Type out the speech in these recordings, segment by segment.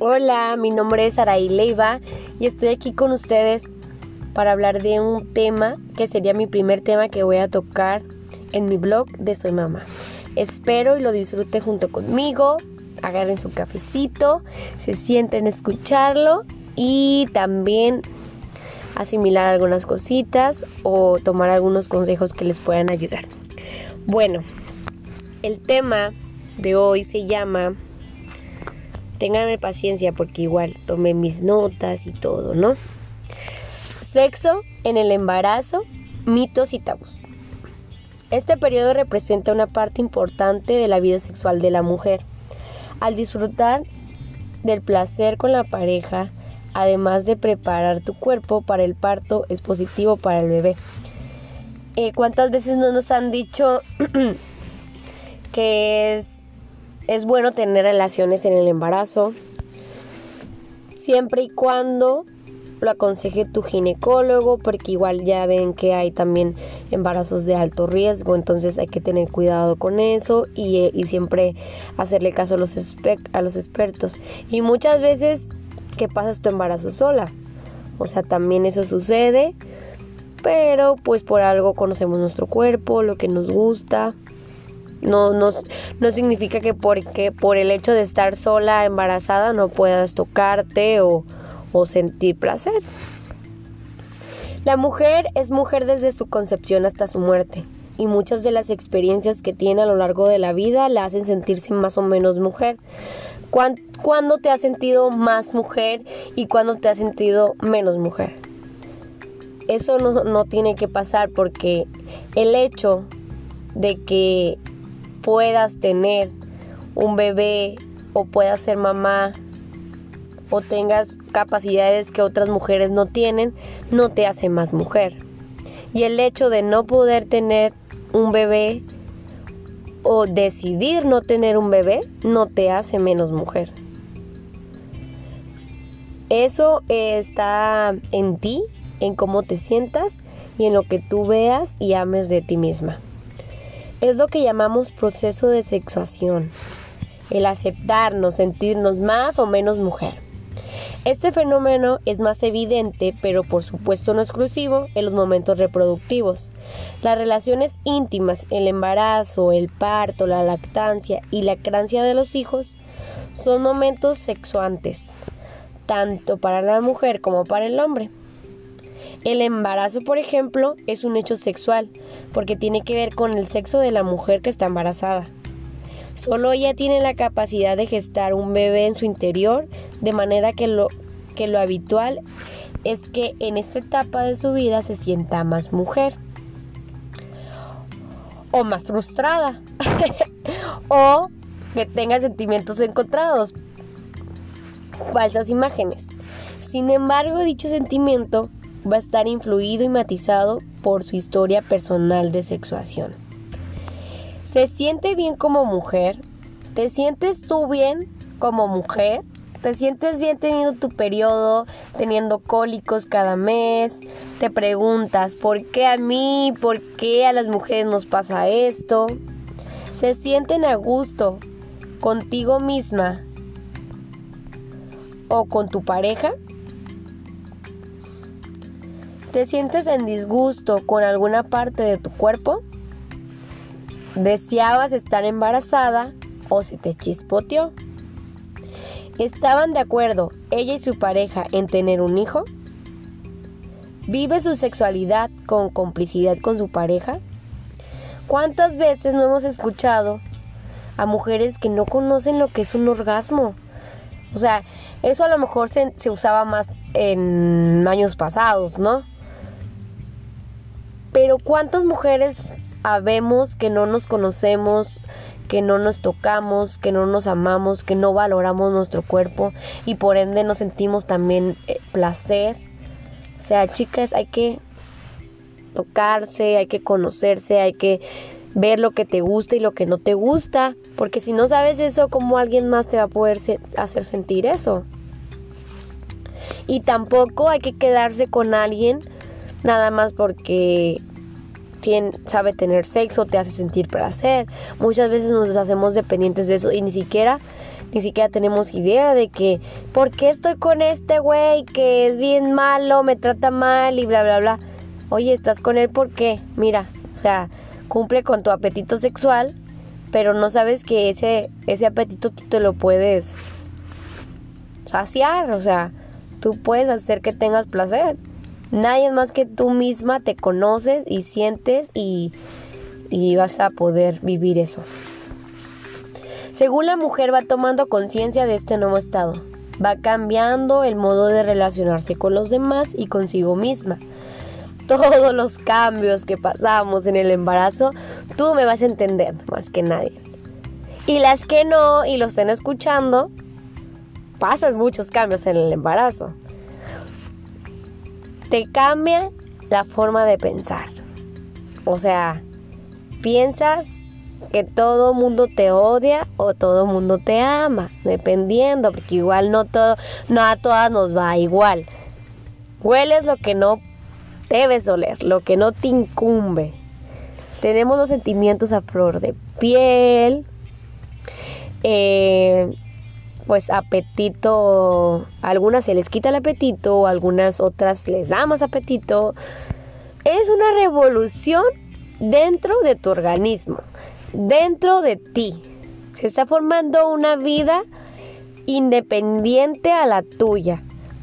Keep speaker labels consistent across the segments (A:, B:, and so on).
A: Hola, mi nombre es Araí Leiva y estoy aquí con ustedes para hablar de un tema que sería mi primer tema que voy a tocar en mi blog de Soy Mamá. Espero y lo disfruten junto conmigo, agarren su cafecito, se sienten a escucharlo y también asimilar algunas cositas o tomar algunos consejos que les puedan ayudar. Bueno, el tema de hoy se llama Ténganme paciencia porque igual tomé mis notas y todo, ¿no? Sexo en el embarazo, mitos y tabús. Este periodo representa una parte importante de la vida sexual de la mujer. Al disfrutar del placer con la pareja, además de preparar tu cuerpo para el parto, es positivo para el bebé. Eh, ¿Cuántas veces no nos han dicho que es es bueno tener relaciones en el embarazo, siempre y cuando lo aconseje tu ginecólogo, porque igual ya ven que hay también embarazos de alto riesgo, entonces hay que tener cuidado con eso y, siempre hacerle caso a los, a los expertos. Y muchas veces que pasas tu embarazo sola, o sea, también eso sucede, pero pues por algo conocemos nuestro cuerpo, lo que nos gusta no, no, no significa que porque por el hecho de estar sola embarazada no puedas tocarte o, o sentir placer. La mujer es mujer desde su concepción hasta su muerte y muchas de las experiencias que tiene a lo largo de la vida la hacen sentirse más o menos mujer. ¿Cuándo te has sentido más mujer y cuándo te has sentido menos mujer? Eso no, no tiene que pasar porque el hecho de que puedas tener un bebé o puedas ser mamá o tengas capacidades que otras mujeres no tienen, no te hace más mujer. Y el hecho de no poder tener un bebé o decidir no tener un bebé no te hace menos mujer. Eso está en ti, en cómo te sientas y en lo que tú veas y ames de ti misma es lo que llamamos proceso de sexuación, el aceptarnos, sentirnos más o menos mujer. Este fenómeno es más evidente, pero por supuesto no exclusivo, en los momentos reproductivos. Las relaciones íntimas, el embarazo, el parto, la lactancia y la crianza de los hijos son momentos sexuantes, tanto para la mujer como para el hombre. El embarazo, por ejemplo, es un hecho sexual, porque tiene que ver con el sexo de la mujer que está embarazada. Solo ella tiene la capacidad de gestar un bebé en su interior, de manera que lo, que lo habitual es que en esta etapa de su vida se sienta más mujer o más frustrada o que tenga sentimientos encontrados, falsas imágenes. Sin embargo, dicho sentimiento va a estar influido y matizado por su historia personal de sexuación. ¿Se siente bien como mujer? ¿Te sientes tú bien como mujer? ¿Te sientes bien teniendo tu periodo, teniendo cólicos cada mes? Te preguntas, ¿por qué a mí? ¿Por qué a las mujeres nos pasa esto? ¿Se sienten a gusto contigo misma o con tu pareja? ¿Te sientes en disgusto con alguna parte de tu cuerpo? ¿Deseabas estar embarazada o se te chispoteó? ¿Estaban de acuerdo ella y su pareja en tener un hijo? ¿Vive su sexualidad con complicidad con su pareja? ¿Cuántas veces no hemos escuchado a mujeres que no conocen lo que es un orgasmo? O sea, eso a lo mejor se, se usaba más en años pasados, ¿no? Pero ¿cuántas mujeres habemos que no nos conocemos, que no nos tocamos, que no nos amamos, que no valoramos nuestro cuerpo y por ende nos sentimos también eh, placer? O sea, chicas, hay que tocarse, hay que conocerse, hay que ver lo que te gusta y lo que no te gusta, porque si no sabes eso, ¿cómo alguien más te va a poder hacer sentir eso? Y tampoco hay que quedarse con alguien nada más porque quien sabe tener sexo, te hace sentir placer. Muchas veces nos hacemos dependientes de eso y ni siquiera ni siquiera tenemos idea de que por qué estoy con este güey que es bien malo, me trata mal y bla bla bla. Oye, estás con él porque, mira, o sea, cumple con tu apetito sexual, pero no sabes que ese ese apetito tú te lo puedes saciar, o sea, tú puedes hacer que tengas placer. Nadie más que tú misma te conoces y sientes y, y vas a poder vivir eso. Según la mujer va tomando conciencia de este nuevo estado, va cambiando el modo de relacionarse con los demás y consigo misma. Todos los cambios que pasamos en el embarazo, tú me vas a entender más que nadie. Y las que no y lo estén escuchando, pasas muchos cambios en el embarazo. Te cambia la forma de pensar. O sea, piensas que todo mundo te odia o todo mundo te ama, dependiendo, porque igual no todo, no a todas nos va igual. Hueles lo que no debes oler, lo que no te incumbe. Tenemos los sentimientos a flor de piel. Eh, pues apetito, algunas se les quita el apetito, algunas otras les da más apetito. Es una revolución dentro de tu organismo, dentro de ti. Se está formando una vida independiente a la tuya.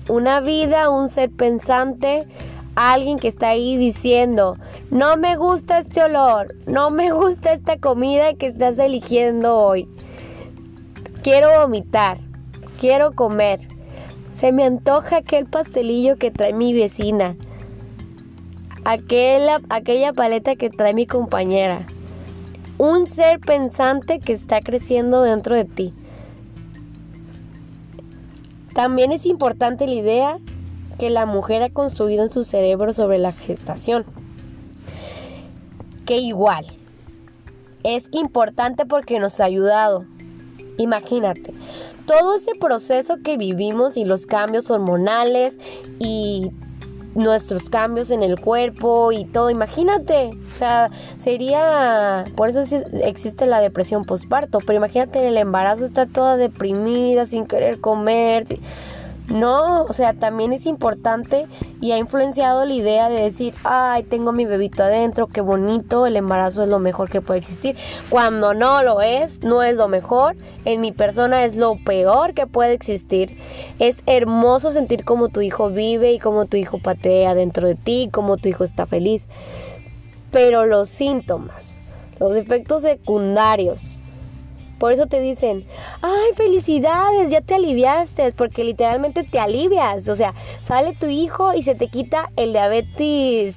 A: Una vida, un ser pensante, alguien que está ahí diciendo, no me gusta este olor, no me gusta esta comida que estás eligiendo hoy quiero vomitar, quiero comer. Se me antoja aquel pastelillo que trae mi vecina, aquella, aquella paleta que trae mi compañera. Un ser pensante que está creciendo dentro de ti. También es importante la idea que la mujer ha construido en su cerebro sobre la gestación. Que igual es importante porque nos ha ayudado Imagínate, todo ese proceso que vivimos y los cambios hormonales y nuestros cambios en el cuerpo y todo, imagínate, o sea, sería, por eso existe la depresión postparto, pero imagínate en el embarazo está toda deprimida, sin querer comer, no, o sea, también es importante y ha influenciado la idea de decir, ay, tengo mi bebito adentro, qué bonito, el embarazo es lo mejor que puede existir. Cuando no lo es, no es lo mejor, en mi persona es lo peor que puede existir. Es hermoso sentir cómo tu hijo vive y cómo tu hijo patea dentro de ti, cómo tu hijo está feliz. Pero los síntomas, los efectos secundarios, por eso te dicen, ay, felicidades, ya te aliviaste, porque literalmente te alivias. O sea, sale tu hijo y se te quita el diabetes,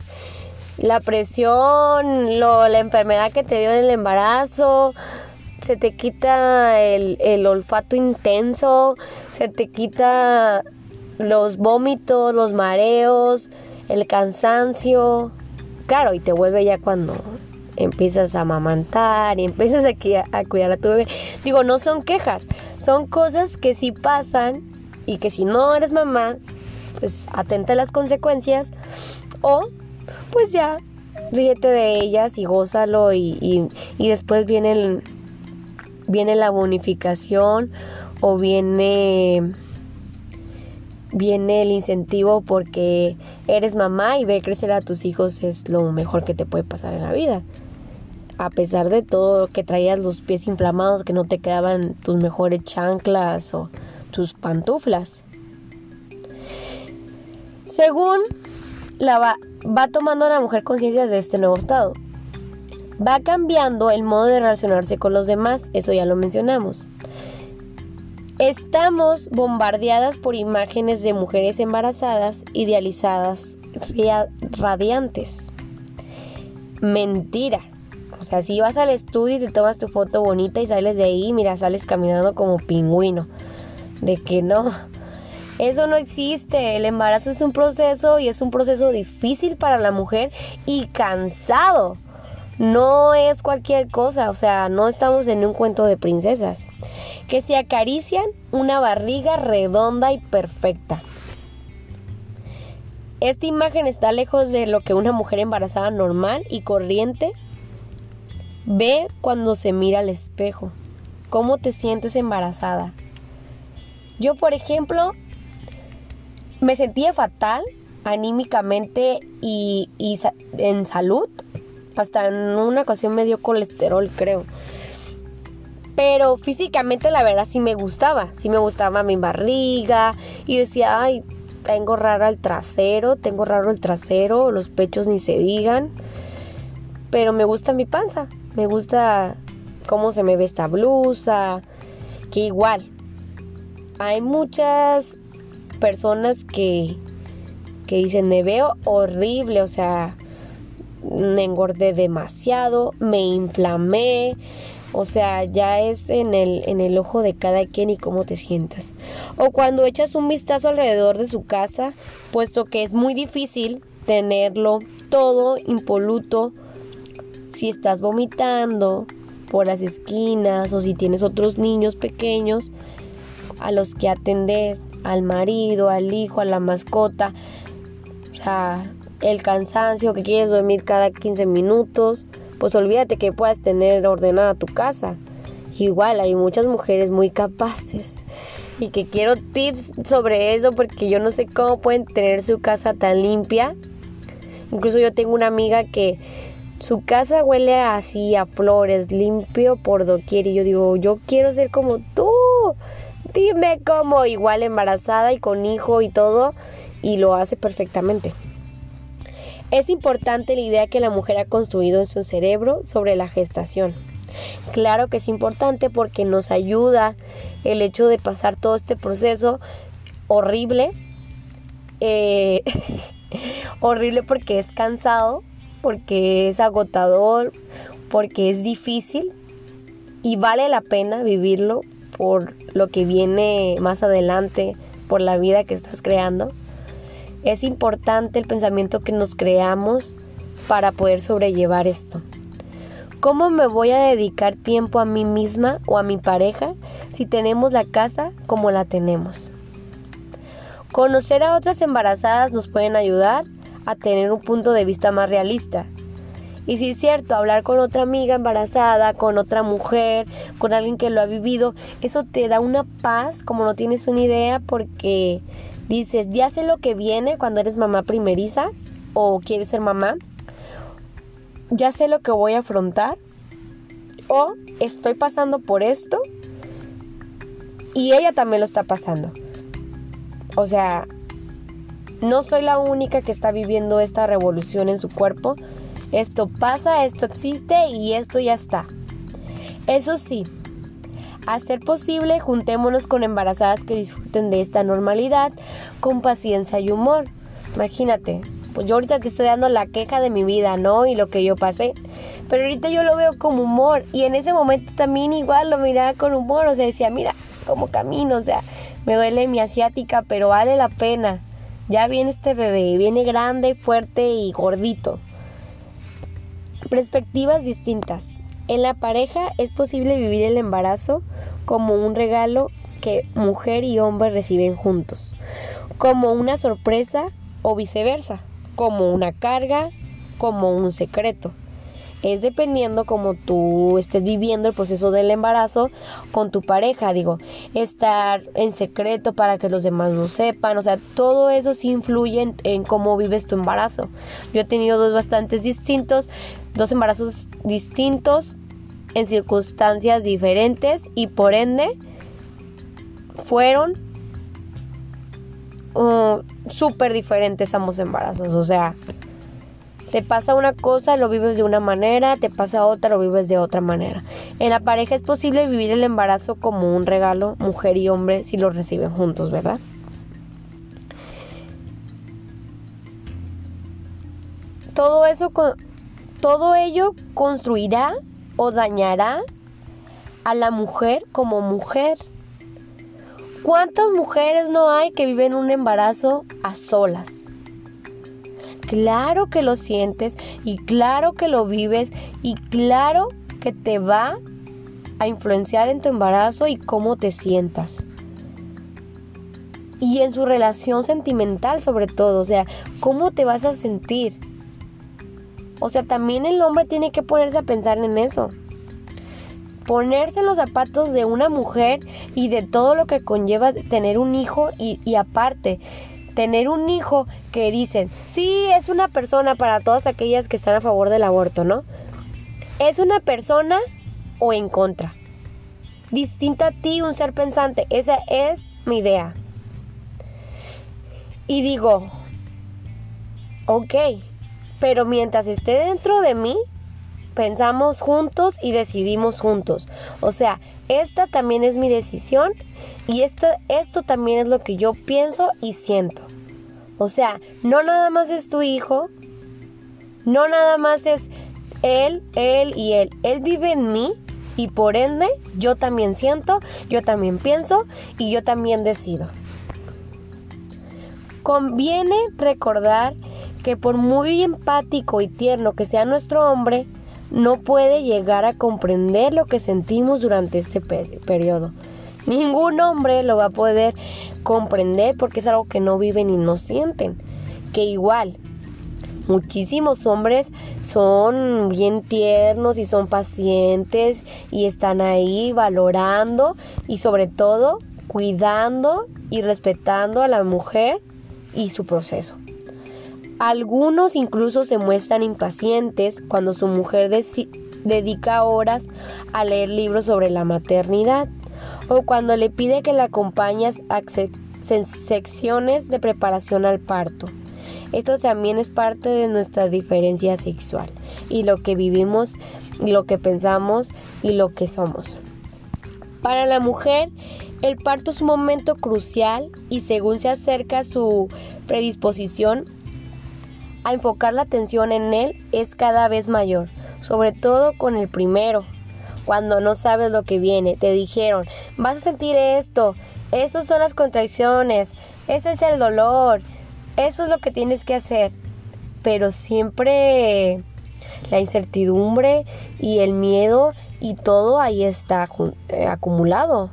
A: la presión, lo, la enfermedad que te dio en el embarazo, se te quita el, el olfato intenso, se te quita los vómitos, los mareos, el cansancio. Claro, y te vuelve ya cuando empiezas a amamantar y empiezas a, a cuidar a tu bebé. Digo, no son quejas, son cosas que sí pasan y que si no eres mamá, pues atenta a las consecuencias o pues ya ríete de ellas y gózalo y, y, después viene, viene la bonificación o viene viene el incentivo porque eres mamá y ver crecer a tus hijos es lo mejor que te puede pasar en la vida a pesar de todo que traías los pies inflamados, que no te quedaban tus mejores chanclas o tus pantuflas. Según la va, tomando la mujer conciencia de este nuevo estado. Va cambiando el modo de relacionarse con los demás, eso ya lo mencionamos. Estamos bombardeadas por imágenes de mujeres embarazadas, idealizadas, radiantes. Mentira. O sea, si vas al estudio y te tomas tu foto bonita y sales de ahí, mira, sales caminando como pingüino. De que no. Eso no existe. El embarazo es un proceso y es un proceso difícil para la mujer y cansado. No es cualquier cosa, o sea, no estamos en un cuento de princesas. Que se acarician una barriga redonda y perfecta. Esta imagen está lejos de lo que una mujer embarazada normal y corriente ve cuando se mira al espejo. ¿Cómo te sientes embarazada? Yo, por ejemplo, me sentía fatal anímicamente y, en salud. Hasta en una ocasión me dio colesterol, creo. Pero físicamente la verdad sí me gustaba. Sí me gustaba mi barriga. Y decía, ay, tengo raro el trasero, tengo raro el trasero, los pechos ni se digan. Pero me gusta mi panza. Me gusta cómo se me ve esta blusa. Que igual. Hay muchas personas que que dicen, me veo horrible, o sea, me engordé demasiado, me inflamé, o sea, ya es en el, en el ojo de cada quien y cómo te sientas. O cuando echas un vistazo alrededor de su casa, puesto que es muy difícil tenerlo todo impoluto, si estás vomitando por las esquinas o si tienes otros niños pequeños a los que atender, al marido, al hijo, a la mascota, o sea, el cansancio, que quieres dormir cada 15 minutos, pues olvídate que puedas tener ordenada tu casa. Igual hay muchas mujeres muy capaces y que quiero tips sobre eso porque yo no sé cómo pueden tener su casa tan limpia. Incluso yo tengo una amiga que su casa huele así a flores, limpio por doquier y yo digo, yo quiero ser como tú. Dime cómo, igual embarazada y con hijo y todo y lo hace perfectamente. Es importante la idea que la mujer ha construido en su cerebro sobre la gestación. Claro que es importante porque nos ayuda el hecho de pasar todo este proceso horrible. Eh, horrible porque es cansado, porque es agotador, porque es difícil y vale la pena vivirlo por lo que viene más adelante, por la vida que estás creando. Es importante el pensamiento que nos creamos para poder sobrellevar esto. ¿Cómo me voy a dedicar tiempo a mí misma o a mi pareja si tenemos la casa como la tenemos? Conocer a otras embarazadas nos pueden ayudar a tener un punto de vista más realista. Y si es cierto, hablar con otra amiga embarazada, con otra mujer, con alguien que lo ha vivido, eso te da una paz como no tienes una idea porque dices, ya sé lo que viene cuando eres mamá primeriza o quieres ser mamá, ya sé lo que voy a afrontar o estoy pasando por esto y ella también lo está pasando. O sea, no soy la única que está viviendo esta revolución en su cuerpo. Esto pasa, esto existe y esto ya está. Eso sí, a ser posible, juntémonos con embarazadas que disfruten de esta normalidad con paciencia y humor. Imagínate, pues yo ahorita te estoy dando la queja de mi vida, ¿no? Y lo que yo pasé. Pero ahorita yo lo veo como humor. Y en ese momento también igual lo miraba con humor. O sea, decía, mira, como camino. O sea, me duele mi asiática, pero vale la pena. Ya viene este bebé, viene grande, fuerte y gordito. Perspectivas distintas. En la pareja es posible vivir el embarazo como un regalo que mujer y hombre reciben juntos, como una sorpresa o viceversa, como una carga, como un secreto. Es dependiendo como tú estés viviendo el proceso del embarazo con tu pareja, digo, estar en secreto para que los demás no sepan, o sea, todo eso sí influye en, cómo vives tu embarazo. Yo he tenido dos bastantes distintos, dos embarazos distintos en circunstancias diferentes y por ende fueron uh, súper diferentes ambos embarazos. O sea, te pasa una cosa, lo vives de una manera, te pasa otra, lo vives de otra manera. En la pareja es posible vivir el embarazo como un regalo, mujer y hombre, si lo reciben juntos, ¿verdad? Todo eso, todo ello construirá o dañará a la mujer como mujer. ¿Cuántas mujeres no hay que viven un embarazo a solas? Claro que lo sientes y claro que lo vives y claro que te va a influenciar en tu embarazo y cómo te sientas. y en su relación sentimental sobre todo, o sea, ¿cómo te vas a sentir? O sea, también el hombre tiene que ponerse a pensar en eso. Ponerse los zapatos de una mujer y de todo lo que conlleva tener un hijo y, y aparte, tener un hijo que dicen, sí, es una persona para todas aquellas que están a favor del aborto, ¿no? Es una persona o en contra. Distinta a ti, un ser pensante. Esa es mi idea. Y digo, ok, pero mientras esté dentro de mí, pensamos juntos y decidimos juntos. O sea, esta también es mi decisión y esto, esto también es lo que yo pienso y siento. O sea, no nada más es tu hijo, no nada más es él, él y él. Él vive en mí y por ende yo también siento, yo también pienso y yo también decido. Conviene recordar que por muy empático y tierno que sea nuestro hombre, no puede llegar a comprender lo que sentimos durante este periodo. Ningún hombre lo va a poder comprender porque es algo que no viven y no sienten. Que igual, muchísimos hombres son bien tiernos y son pacientes y están ahí valorando y sobre todo cuidando y respetando a la mujer y su proceso. Algunos incluso se muestran impacientes cuando su mujer dedica horas a leer libros sobre la maternidad o cuando le pide que la acompañes a secciones de preparación al parto. Esto también es parte de nuestra diferencia sexual y lo que vivimos, lo que pensamos y lo que somos. Para la mujer, el parto es un momento crucial y según se acerca su predisposición a enfocar la atención en él es cada vez mayor, sobre todo con el primero, cuando no sabes lo que viene. Te dijeron, vas a sentir esto, esas son las contracciones, ese es el dolor, eso es lo que tienes que hacer. Pero siempre la incertidumbre y el miedo y todo ahí está eh, acumulado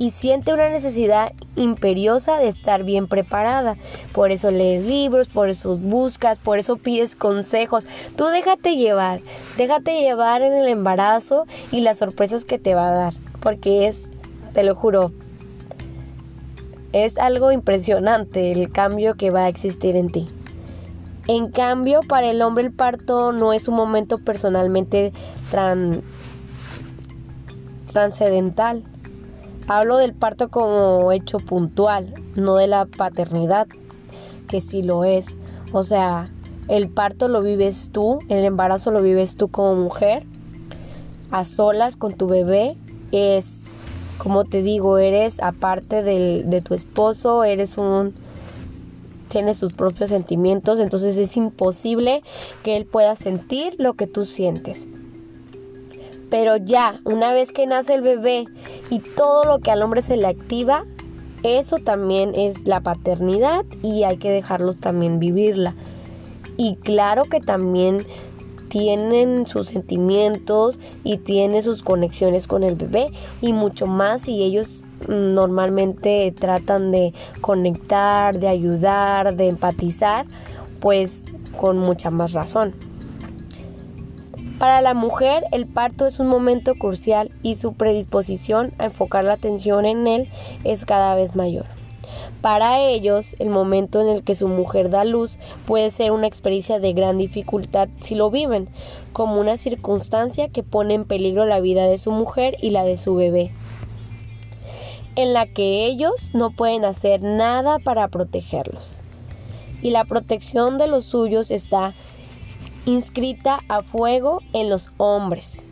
A: y siente una necesidad imperiosa de estar bien preparada. Por eso lees libros, por eso buscas, por eso pides consejos. Tú déjate llevar, déjate llevar en el embarazo y las sorpresas que te va a dar, porque es, te lo juro, es algo impresionante el cambio que va a existir en ti. En cambio, para el hombre el parto no es un momento personalmente tran, transcendental Hablo del parto como hecho puntual, no de la paternidad, que sí lo es. O sea, el parto lo vives tú, el embarazo lo vives tú como mujer, a solas con tu bebé. Es, como te digo, eres aparte de tu esposo, eres un... Tienes sus propios sentimientos, entonces es imposible que él pueda sentir lo que tú sientes. Pero ya, una vez que nace el bebé y todo lo que al hombre se le activa, eso también es la paternidad y hay que dejarlos también vivirla. Y claro que también tienen sus sentimientos y tienen sus conexiones con el bebé y mucho más y ellos normalmente tratan de conectar, de ayudar, de empatizar, pues con mucha más razón. Para la mujer, el parto es un momento crucial y su predisposición a enfocar la atención en él es cada vez mayor. Para ellos, el momento en el que su mujer da luz puede ser una experiencia de gran dificultad si lo viven, como una circunstancia que pone en peligro la vida de su mujer y la de su bebé, en la que ellos no pueden hacer nada para protegerlos. Y la protección de los suyos está inscrita a fuego en los hombres.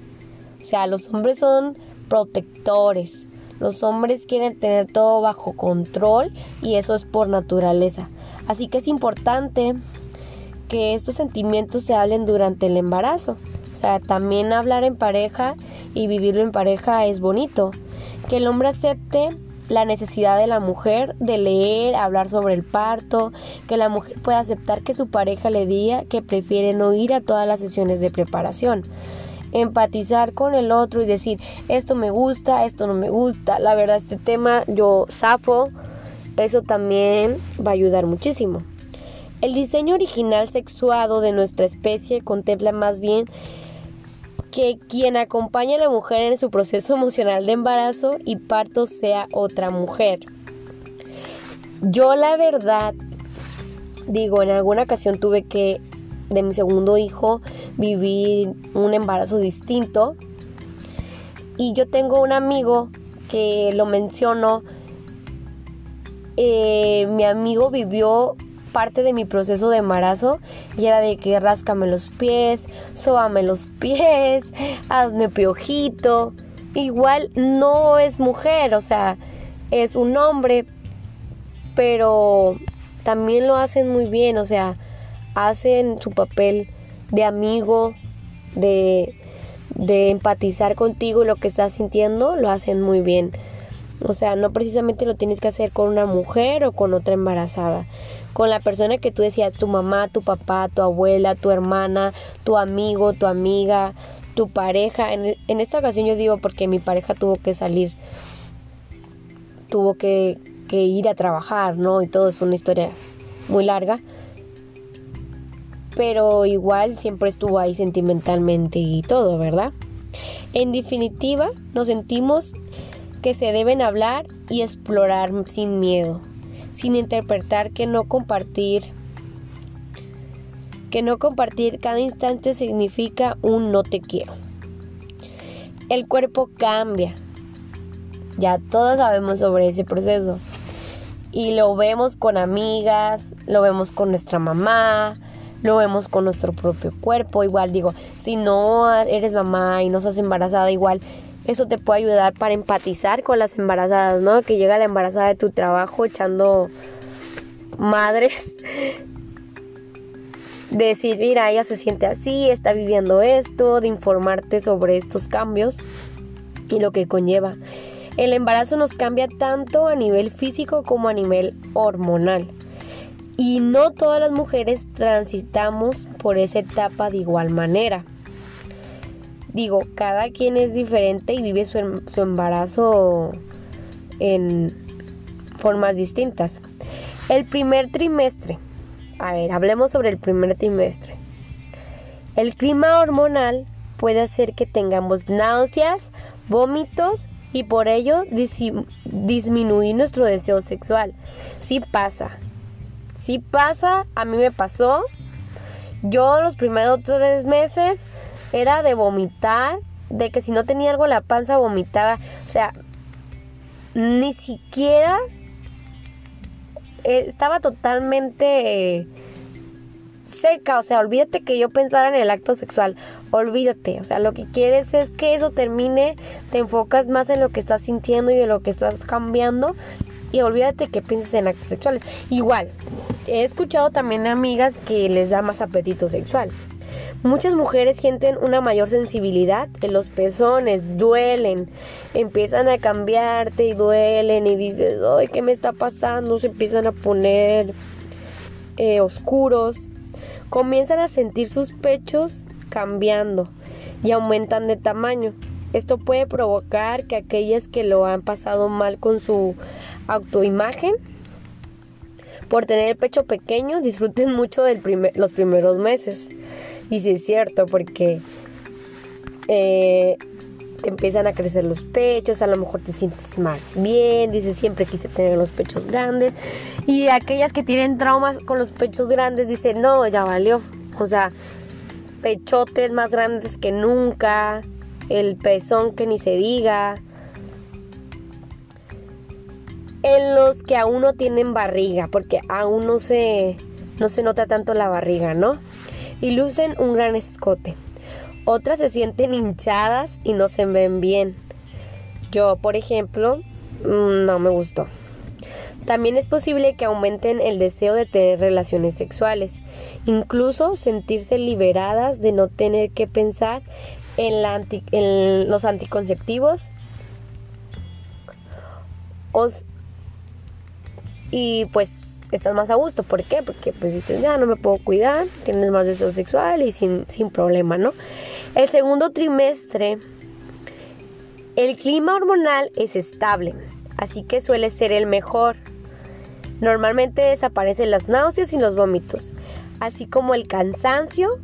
A: O sea, los hombres son protectores. Los hombres quieren tener todo bajo control y eso es por naturaleza. Así que es importante que estos sentimientos se hablen durante el embarazo. O sea, también hablar en pareja y vivirlo en pareja es bonito. Que el hombre acepte la necesidad de la mujer de leer, hablar sobre el parto, que la mujer pueda aceptar que su pareja le diga que prefiere no ir a todas las sesiones de preparación. Empatizar con el otro y decir, esto me gusta, esto no me gusta, la verdad este tema yo zafo Eso también va a ayudar muchísimo. El diseño original sexuado de nuestra especie contempla más bien que quien acompaña a la mujer en su proceso emocional de embarazo y parto sea otra mujer. Yo la verdad, digo, en alguna ocasión tuve que, de mi segundo hijo, vivir un embarazo distinto. Y yo tengo un amigo que lo menciono. Eh, mi amigo vivió parte de mi proceso de embarazo y era de que ráscame los pies, sóbame los pies, hazme piojito. Igual no es mujer, o sea, es un hombre, pero también lo hacen muy bien, o sea, hacen su papel de amigo, de, de empatizar contigo lo que estás sintiendo, lo hacen muy bien. O sea, no precisamente lo tienes que hacer con una mujer o con otra embarazada. Con la persona que tú decías, tu mamá, tu papá, tu abuela, tu hermana, tu amigo, tu amiga, tu pareja. En, esta ocasión yo digo porque mi pareja tuvo que salir, tuvo que, que ir a trabajar, ¿no? Y todo es una historia muy larga. Pero igual siempre estuvo ahí sentimentalmente y todo, ¿verdad? En definitiva, nos sentimos que se deben hablar y explorar sin miedo, sin interpretar que no compartir que no compartir cada instante significa un no te quiero. El cuerpo cambia. Ya todos sabemos sobre ese proceso. Y lo vemos con amigas, lo vemos con nuestra mamá, lo vemos con nuestro propio cuerpo. Igual digo, si no eres mamá y no estás embarazada, igual eso te puede ayudar para empatizar con las embarazadas, ¿no? Que llega la embarazada de tu trabajo echando madres. De decir, mira, ella se siente así, está viviendo esto, de informarte sobre estos cambios y lo que conlleva. El embarazo nos cambia tanto a nivel físico como a nivel hormonal. Y no todas las mujeres transitamos por esa etapa de igual manera digo, cada quien es diferente y vive su, em, su embarazo en formas distintas. El primer trimestre. A ver, hablemos sobre el primer trimestre. El clima hormonal puede hacer que tengamos náuseas, vómitos y por ello disminuir nuestro deseo sexual. Sí pasa. Sí pasa, a mí me pasó. Yo los primeros tres meses era de vomitar, de que si no tenía algo en la panza vomitaba, o sea, ni siquiera eh, estaba totalmente seca, o sea, olvídate que yo pensara en el acto sexual, olvídate, o sea, lo que quieres es que eso termine, te enfocas más en lo que estás sintiendo y en lo que estás cambiando y olvídate que pienses en actos sexuales. Igual, he escuchado también amigas que les da más apetito sexual. Muchas mujeres sienten una mayor sensibilidad en los pezones, duelen, empiezan a cambiarte y duelen y dices, ay, ¿qué me está pasando? Se empiezan a poner eh, oscuros, comienzan a sentir sus pechos cambiando y aumentan de tamaño. Esto puede provocar que aquellas que lo han pasado mal con su autoimagen por tener el pecho pequeño disfruten mucho de los primeros meses. Y sí es cierto, porque eh, te empiezan a crecer los pechos, a lo mejor te sientes más bien, dices siempre quise tener los pechos grandes. Y aquellas que tienen traumas con los pechos grandes dicen, no, ya valió. O sea, pechotes más grandes que nunca, el pezón que ni se diga. En los que aún no tienen barriga, porque aún no se, no se nota tanto la barriga, ¿no? Y lucen un gran escote. Otras se sienten hinchadas y no se ven bien. Yo, por ejemplo, mm, no me gustó. También es posible que aumenten el deseo de tener relaciones sexuales, incluso sentirse liberadas de no tener que pensar en, la en los anticonceptivos y pues estás más a gusto. ¿Por qué? Porque pues dices, ya no me puedo cuidar, tienes más deseo sexual y sin, sin problema, ¿no? El segundo trimestre, el clima hormonal es estable, así que suele ser el mejor. Normalmente desaparecen las náuseas y los vómitos, así como el cansancio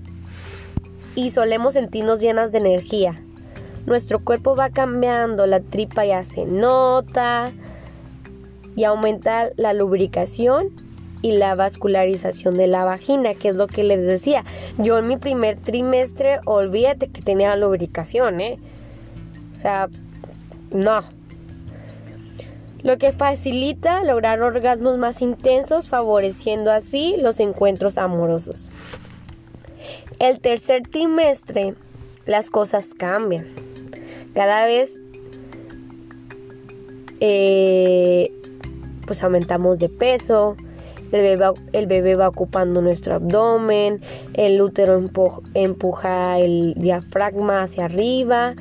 A: y solemos sentirnos llenas de energía. Nuestro cuerpo va cambiando, la tripa ya se nota y aumenta la lubricación y la vascularización de la vagina, que es lo que les decía. Yo en mi primer trimestre, olvídate que tenía lubricación, ¿eh? O sea, no. Lo que facilita lograr orgasmos más intensos, favoreciendo así los encuentros amorosos. El tercer trimestre, las cosas cambian. Cada vez eh, pues aumentamos de peso, el bebé, va ocupando nuestro abdomen, el útero empuja el diafragma hacia arriba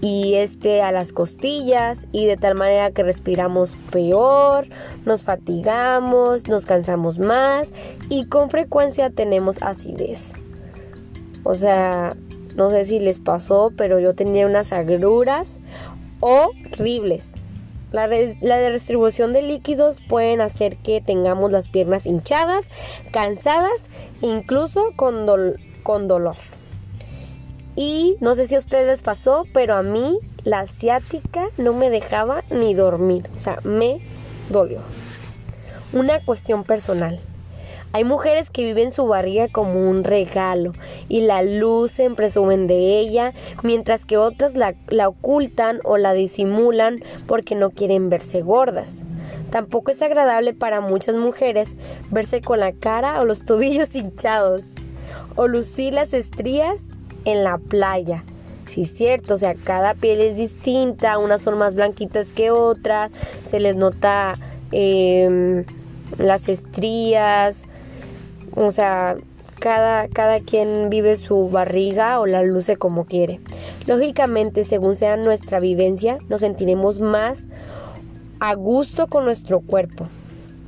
A: y este a las costillas y de tal manera que respiramos peor, nos fatigamos, nos cansamos más y con frecuencia tenemos acidez. O sea, no sé si les pasó, pero yo tenía unas agruras horribles. La, la, distribución de líquidos pueden hacer que tengamos las piernas hinchadas, cansadas, incluso con, con dolor. Y no sé si a ustedes les pasó, pero a mí la asiática no me dejaba ni dormir. O sea, me dolió. Una cuestión personal. Hay mujeres que viven su barriga como un regalo y la lucen, presumen de ella, mientras que otras la, la, ocultan o la disimulan porque no quieren verse gordas. Tampoco es agradable para muchas mujeres verse con la cara o los tobillos hinchados o lucir las estrías en la playa. Sí, cierto, o sea, cada piel es distinta, unas son más blanquitas que otras, se les nota em, las estrías, o sea, cada, cada quien vive su barriga o la luce como quiere. Lógicamente, según sea nuestra vivencia, nos sentiremos más a gusto con nuestro cuerpo.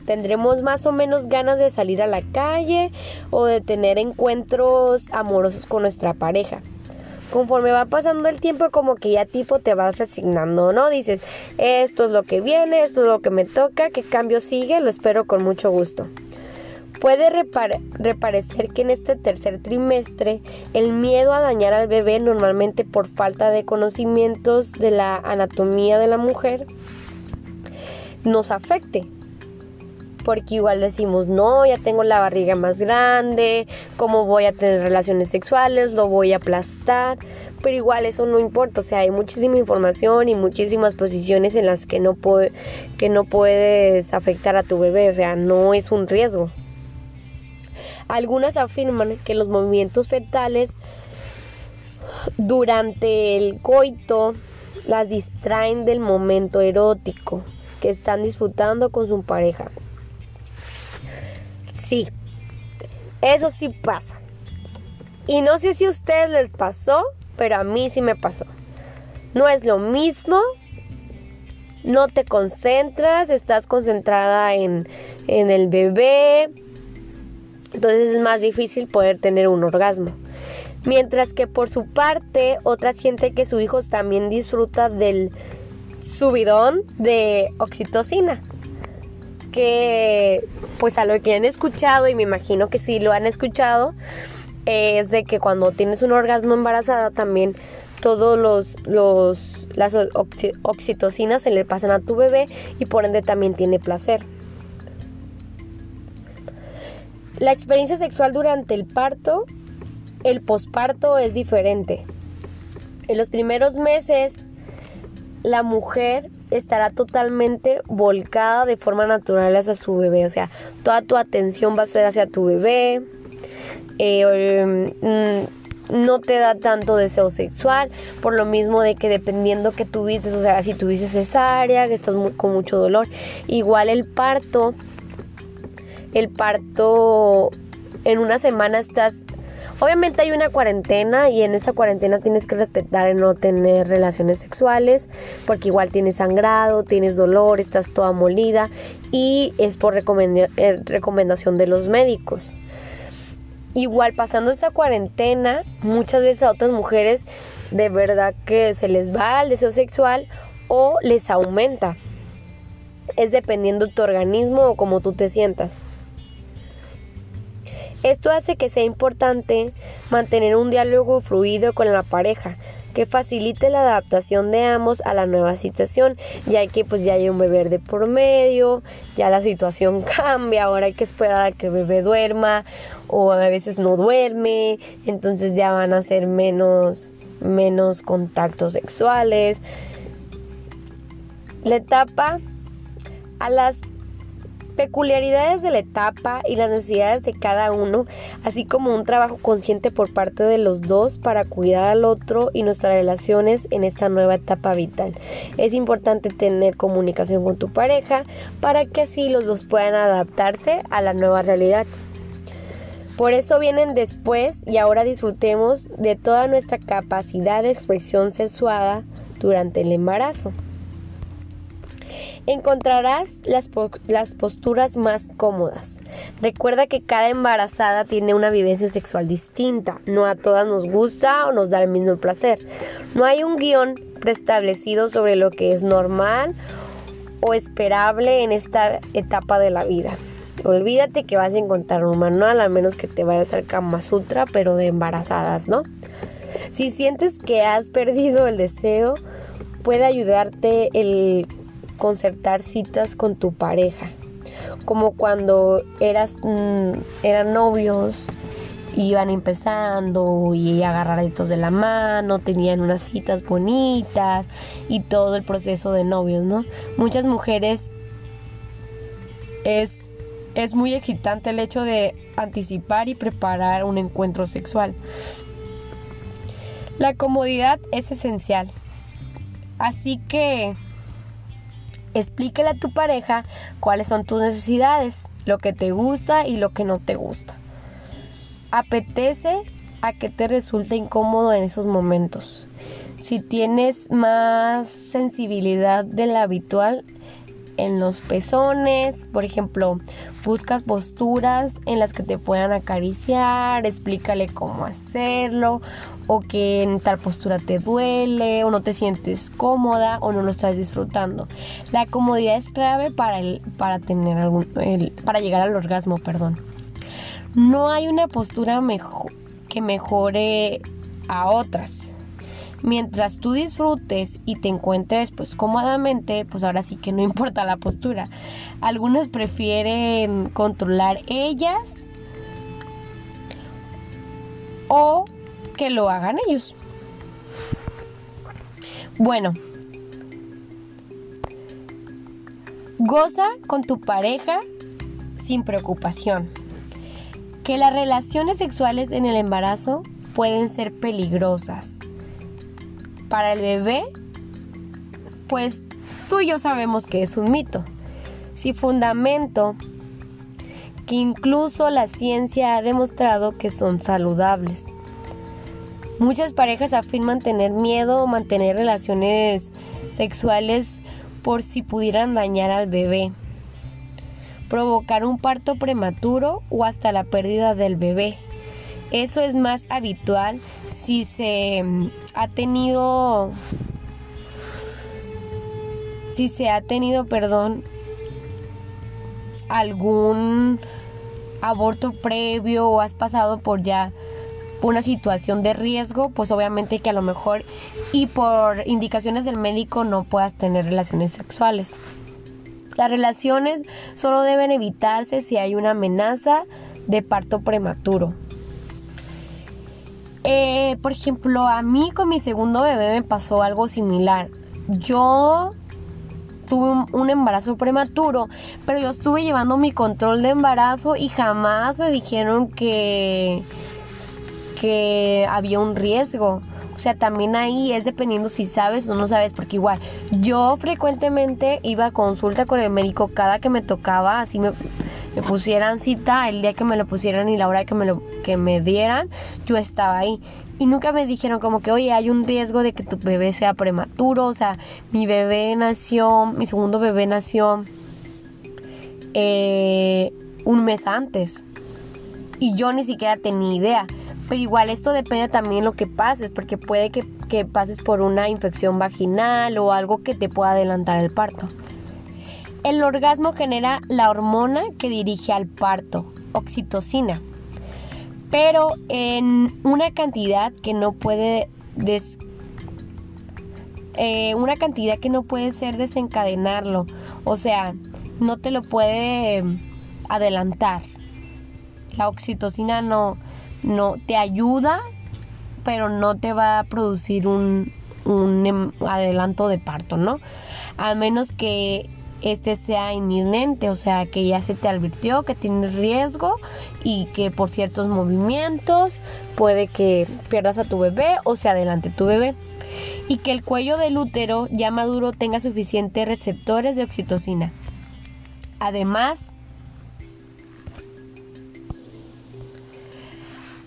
A: Tendremos más o menos ganas de salir a la calle o de tener encuentros amorosos con nuestra pareja. Conforme va pasando el tiempo, como que ya tipo te vas resignando, ¿no? Dices, esto es lo que viene, esto es lo que me toca, qué cambio sigue, lo espero con mucho gusto. Puede reparecer que en este tercer trimestre el miedo a dañar al bebé, normalmente por falta de conocimientos de la anatomía de la mujer, nos afecte porque igual decimos, no, ya tengo la barriga más grande, ¿cómo voy a tener relaciones sexuales? Lo voy a aplastar, pero igual eso no importa, o sea, hay muchísima información y muchísimas posiciones en las que no, que no puedes afectar a tu bebé, o sea, no es un riesgo. Algunas afirman que los movimientos fetales durante el coito las distraen del momento erótico que están disfrutando con su pareja. Sí, eso sí pasa. Y no sé si a ustedes les pasó, pero a mí sí me pasó. No es lo mismo, no te concentras, estás concentrada en, en el bebé, entonces es más difícil poder tener un orgasmo. Mientras que por su parte, otra siente que su hijo también disfruta del subidón de oxitocina que pues a lo que han escuchado y me imagino que sí lo han escuchado es de que cuando tienes un orgasmo embarazada también todos los, los las oxitocinas se le pasan a tu bebé y por ende también tiene placer. La experiencia sexual durante el parto, el posparto es diferente. En los primeros meses la mujer estará totalmente volcada de forma natural hacia su bebé. O sea, toda tu atención va a ser hacia tu bebé. Eh, mm, no te da tanto deseo sexual, por lo mismo de que dependiendo que tuviste, o sea, si tuviste cesárea, que estás con mucho dolor, igual el parto, el parto en una semana estás Obviamente hay una cuarentena y en esa cuarentena tienes que respetar en no tener relaciones sexuales porque igual tienes sangrado, tienes dolor, estás toda molida y es por eh, recomendación de los médicos. Igual pasando esa cuarentena, muchas veces a otras mujeres de verdad que se les va el deseo sexual o les aumenta. es dependiendo tu organismo o cómo tú te sientas. Esto hace que sea importante mantener un diálogo fluido con la pareja, que facilite la adaptación de ambos a la nueva situación, ya que pues ya hay un bebé de por medio, ya la situación cambia, ahora hay que esperar a que el bebé duerma o a veces no duerme, entonces ya van a ser menos menos contactos sexuales. La etapa a las peculiaridades de la etapa y las necesidades de cada uno, así como un trabajo consciente por parte de los dos para cuidar al otro y nuestras relaciones en esta nueva etapa vital. Es importante tener comunicación con tu pareja para que así los dos puedan adaptarse a la nueva realidad. Por eso vienen después y ahora disfrutemos de toda nuestra capacidad de expresión sexuada durante el embarazo. Encontrarás las, las, posturas más cómodas. Recuerda que cada embarazada tiene una vivencia sexual distinta. No a todas nos gusta o nos da el mismo placer. No hay un guion preestablecido sobre lo que es normal o esperable en esta etapa de la vida. Olvídate que vas a encontrar un manual a menos que te vayas al Kama Sutra, pero de embarazadas, ¿no? Si sientes que has perdido el deseo, puede ayudarte el concertar citas con tu pareja, como cuando eras, mm, eran novios, iban empezando y agarraditos de la mano, tenían unas citas bonitas y todo el proceso de novios, ¿no? Muchas mujeres es, es muy excitante el hecho de anticipar y preparar un encuentro sexual. La comodidad es esencial. Así que Explícale a tu pareja cuáles son tus necesidades, lo que te gusta y lo que no te gusta. Apetece a que te resulte incómodo en esos momentos. Si tienes más sensibilidad de la habitual en los pezones, por ejemplo, buscas posturas en las que te puedan acariciar, explícale cómo hacerlo o que en tal postura te duele o no te sientes cómoda o no lo estás disfrutando. La comodidad es clave para el, para tener algún para llegar al orgasmo, perdón. No hay una postura que mejore a otras. Mientras tú disfrutes y te encuentres pues cómodamente, pues ahora sí que no importa la postura. Algunos prefieren controlar ellas o que lo hagan ellos. Bueno, goza con tu pareja sin preocupación. Que las relaciones sexuales en el embarazo pueden ser peligrosas. Para el bebé, pues tú y yo sabemos que es un mito. Si fundamento que incluso la ciencia ha demostrado que son saludables. Muchas parejas afirman tener miedo o mantener relaciones sexuales por si pudieran dañar al bebé, provocar un parto prematuro o hasta la pérdida del bebé. Eso es más habitual si se mm, ha tenido si se ha tenido, perdón, algún aborto previo o has pasado por ya una situación de riesgo, pues obviamente que a lo mejor y por indicaciones del médico no puedas tener relaciones sexuales. Las relaciones solo deben evitarse si hay una amenaza de parto prematuro. Eh, por ejemplo, a mí con mi segundo bebé me pasó algo similar. Yo tuve un, embarazo prematuro, pero yo estuve llevando mi control de embarazo y jamás me dijeron que que había un riesgo. O sea, también ahí es dependiendo si sabes o no sabes, porque igual yo frecuentemente iba a consulta con el médico cada que me tocaba, así me, pusieran cita, el día que me lo pusieran y la hora que me lo que me dieran, yo estaba ahí. Y nunca me dijeron como que, oye, hay un riesgo de que tu bebé sea prematuro. O sea, mi bebé nació, mi segundo bebé nació eh, un mes antes. Y yo ni siquiera tenía idea. Pero igual esto depende también de lo que pases, porque puede que, pases por una infección vaginal o algo que te pueda adelantar el parto. El orgasmo genera la hormona que dirige al parto, oxitocina, pero en una cantidad que no puede eh, una cantidad que no puede ser desencadenarlo, o sea, no te lo puede adelantar. La oxitocina no, no te ayuda, pero no te va a producir un, un em, adelanto de parto, ¿no? A menos que este sea inminente, o sea, que ya se te advirtió que tienes riesgo y que por ciertos movimientos puede que pierdas a tu bebé o se adelante tu bebé. Y que el cuello del útero ya maduro tenga suficientes receptores de oxitocina. Además,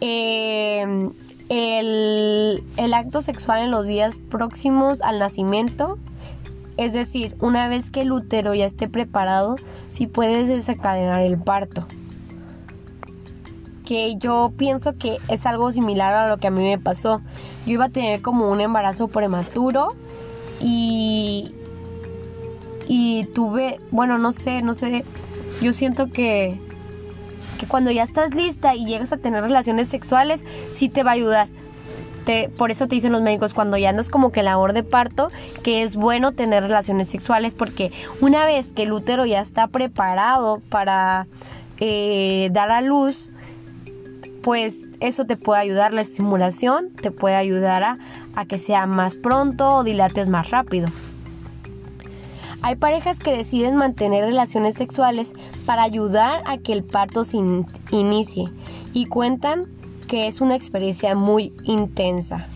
A: em, el, el acto sexual en los días próximos al nacimiento es decir, una vez que el útero ya esté preparado, sí puedes desencadenar el parto. Que yo pienso que es algo similar a lo que a mí me pasó. Yo iba a tener como un embarazo prematuro y y tuve, bueno, no sé, no sé, yo siento que que cuando ya estás lista y llegas a tener relaciones sexuales, sí te va a ayudar por eso te dicen los médicos cuando ya andas como que labor de parto, que es bueno tener relaciones sexuales porque una vez que el útero ya está preparado para eh, dar a luz, pues eso te puede ayudar, la estimulación te puede ayudar a que sea más pronto o dilates más rápido. Hay parejas que deciden mantener relaciones sexuales para ayudar a que el parto se inicie y cuentan que es una experiencia muy intensa.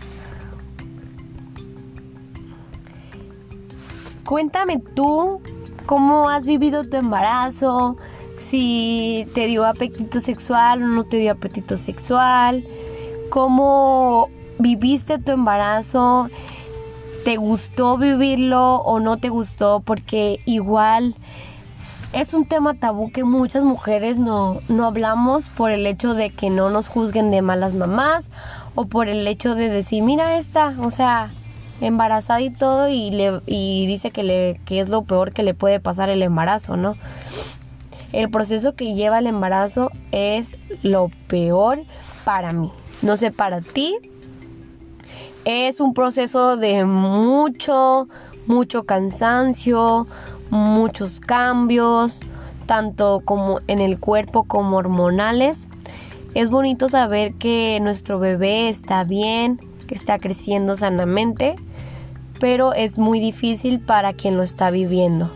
A: Cuéntame tú cómo has vivido tu embarazo, si te dio apetito sexual o no te dio apetito sexual, cómo viviste tu embarazo, te gustó vivirlo o no te gustó, porque igual es un tema tabú que muchas mujeres no, no hablamos por el hecho de que no nos juzguen de malas mamás o por el hecho de decir, mira esta, o sea, embarazada y todo y, le, y dice que, le, que es lo peor que le puede pasar el embarazo, ¿no? El proceso que lleva el embarazo es lo peor para mí. No sé, para ti es un proceso de mucho, mucho cansancio, muchos cambios, tanto como en el cuerpo como hormonales. Es bonito saber que nuestro bebé está bien, que está creciendo sanamente, pero es muy difícil para quien lo está viviendo.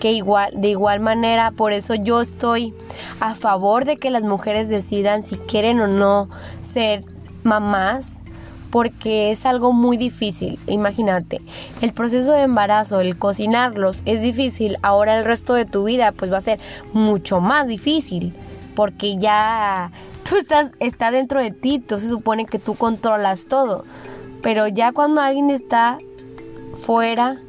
A: Que igual, de igual manera, por eso yo estoy a favor de que las mujeres decidan si quieren o no ser mamás porque es algo muy difícil. Imagínate, el proceso de embarazo, el cocinarlos es difícil, ahora el resto de tu vida pues va a ser mucho más difícil porque ya tú estás está dentro de ti, entonces se supone que tú controlas todo. Pero ya cuando alguien está fuera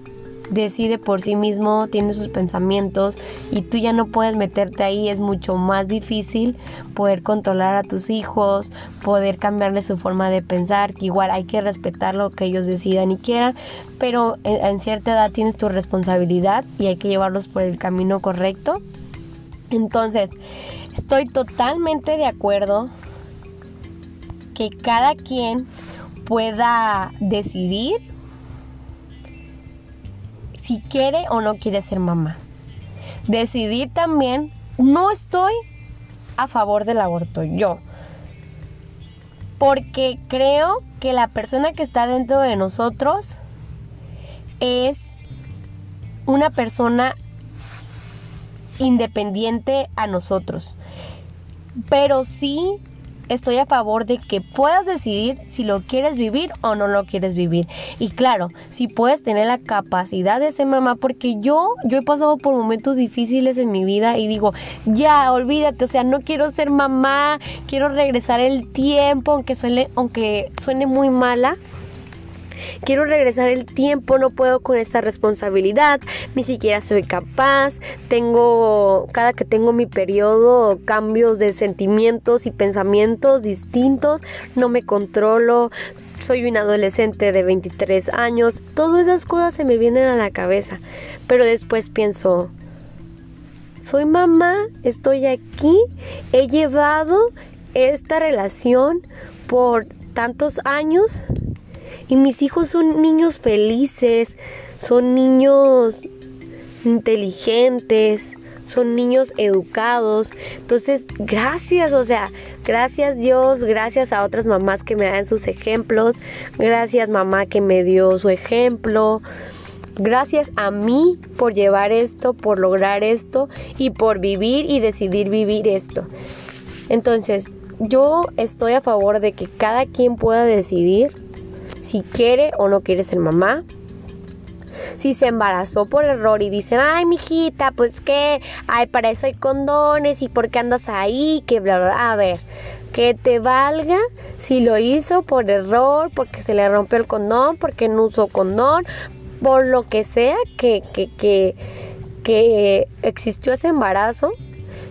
A: decide por sí mismo, tiene sus pensamientos y tú ya no puedes meterte ahí, es mucho más difícil poder controlar a tus hijos, poder cambiarle su forma de pensar, que igual hay que respetar lo que ellos decidan y quieran, pero en, cierta edad tienes tu responsabilidad y hay que llevarlos por el camino correcto. Entonces, estoy totalmente de acuerdo que cada quien pueda decidir si quiere o no quiere ser mamá. Decidir también, no estoy a favor del aborto yo, porque creo que la persona que está dentro de nosotros es una persona independiente a nosotros. Pero sí estoy a favor de que puedas decidir si lo quieres vivir o no lo quieres vivir. Y claro, si puedes tener la capacidad de ser mamá, porque yo, yo he pasado por momentos difíciles en mi vida y digo, ya, olvídate, o sea, no quiero ser mamá, quiero regresar el tiempo, aunque suene, aunque suene muy mala Quiero regresar el tiempo, no puedo con esta responsabilidad, ni siquiera soy capaz. Tengo, cada que tengo mi periodo, cambios de sentimientos y pensamientos distintos, no me controlo. soy un adolescente de 23 años, todas esas cosas se me vienen a la cabeza, pero después pienso, soy mamá, estoy aquí, he llevado esta relación por tantos años y mis hijos son niños felices, son niños inteligentes, son niños educados. Entonces, gracias, o sea, gracias Dios, gracias a otras mamás que me dan sus ejemplos, gracias mamá que me dio su ejemplo. Gracias a mí por llevar esto, por lograr esto y por vivir y decidir vivir esto. Entonces, yo estoy a favor de que cada quien pueda decidir si quiere o no quiere ser mamá, si se embarazó por error y dicen, ay, mijita, pues qué, ay, para eso hay condones y por qué andas ahí, que bla, bla, a ver, que te valga si lo hizo por error, porque se le rompió el condón, porque no usó condón, por lo que sea que, que, que, que existió ese embarazo,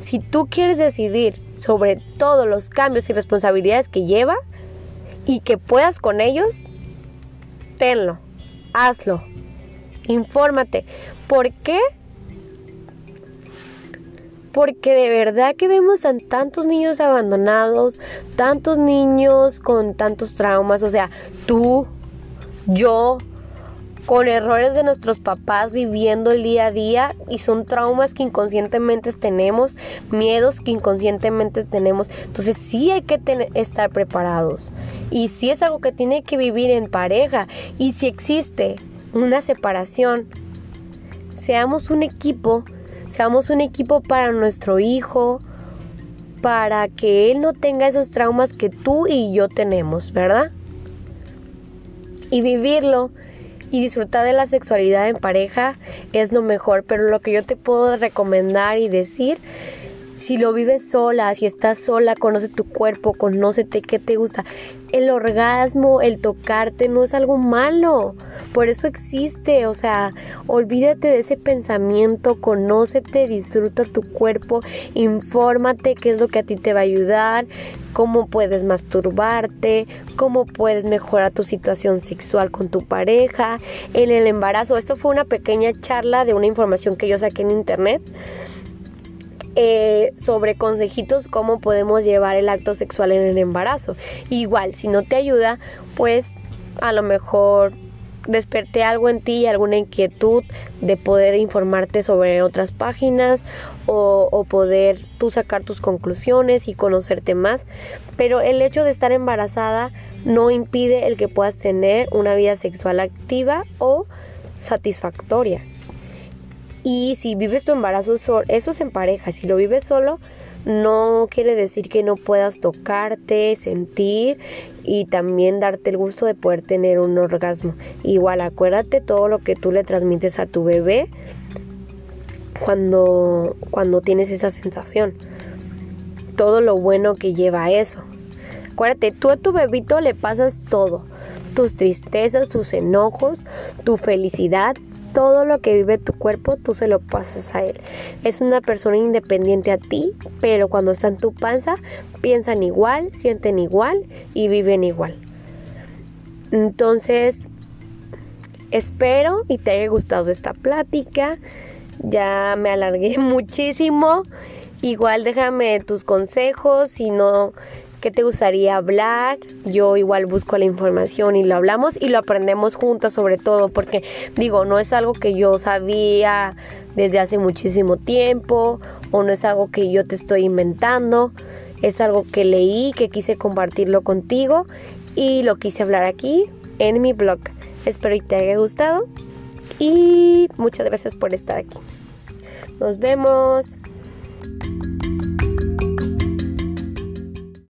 A: si tú quieres decidir sobre todos los cambios y responsabilidades que lleva y que puedas con ellos, tenlo, hazlo. Infórmate. ¿Por qué? Porque de verdad que vemos a tantos niños abandonados, tantos niños con tantos traumas, o sea, tú, yo, con errores de nuestros papás viviendo el día a día y son traumas que inconscientemente tenemos, miedos que inconscientemente tenemos. Entonces sí hay que estar preparados y sí es algo que tiene que vivir en pareja y si existe una separación. Seamos un equipo, seamos un equipo para nuestro hijo, para que él no tenga esos traumas que tú y yo tenemos, ¿verdad? Y vivirlo y disfrutar de la sexualidad en pareja es lo mejor, pero lo que yo te puedo recomendar y decir si lo vives sola, si estás sola, conoce tu cuerpo, conócete qué te gusta. El orgasmo, el tocarte no es algo malo. Por eso existe, o sea, olvídate de ese pensamiento, conócete, disfruta tu cuerpo, infórmate qué es lo que a ti te va a ayudar, cómo puedes masturbarte, cómo puedes mejorar tu situación sexual con tu pareja, en el embarazo. Esto fue una pequeña charla de una información que yo saqué en internet. Eh, sobre consejitos cómo podemos llevar el acto sexual en el embarazo. Igual, si no te ayuda, pues a lo mejor desperté algo en ti, alguna inquietud de poder informarte sobre otras páginas o, o, poder tú sacar tus conclusiones y conocerte más. Pero el hecho de estar embarazada no impide el que puedas tener una vida sexual activa o satisfactoria. Y si vives tu embarazo solo, eso es en pareja, si lo vives solo, no quiere decir que no puedas tocarte, sentir y también darte el gusto de poder tener un orgasmo. Igual acuérdate todo lo que tú le transmites a tu bebé cuando, cuando tienes esa sensación. Todo lo bueno que lleva eso. Acuérdate, tú a tu bebito le pasas todo. Tus tristezas, tus enojos, tu felicidad, todo lo que vive tu cuerpo tú se lo pasas a él. Es una persona independiente a ti, pero cuando está en tu panza piensan igual, sienten igual y viven igual. Entonces, espero y te haya gustado esta plática. Ya me alargué muchísimo. Igual déjame tus consejos si no qué te gustaría hablar. Yo igual busco la información y lo hablamos y lo aprendemos juntas sobre todo porque digo, no es algo que yo sabía desde hace muchísimo tiempo o no es algo que yo te estoy inventando. Es algo que leí, que quise compartirlo contigo y lo quise hablar aquí en mi blog. Espero que te haya gustado y muchas gracias por estar aquí. Nos vemos.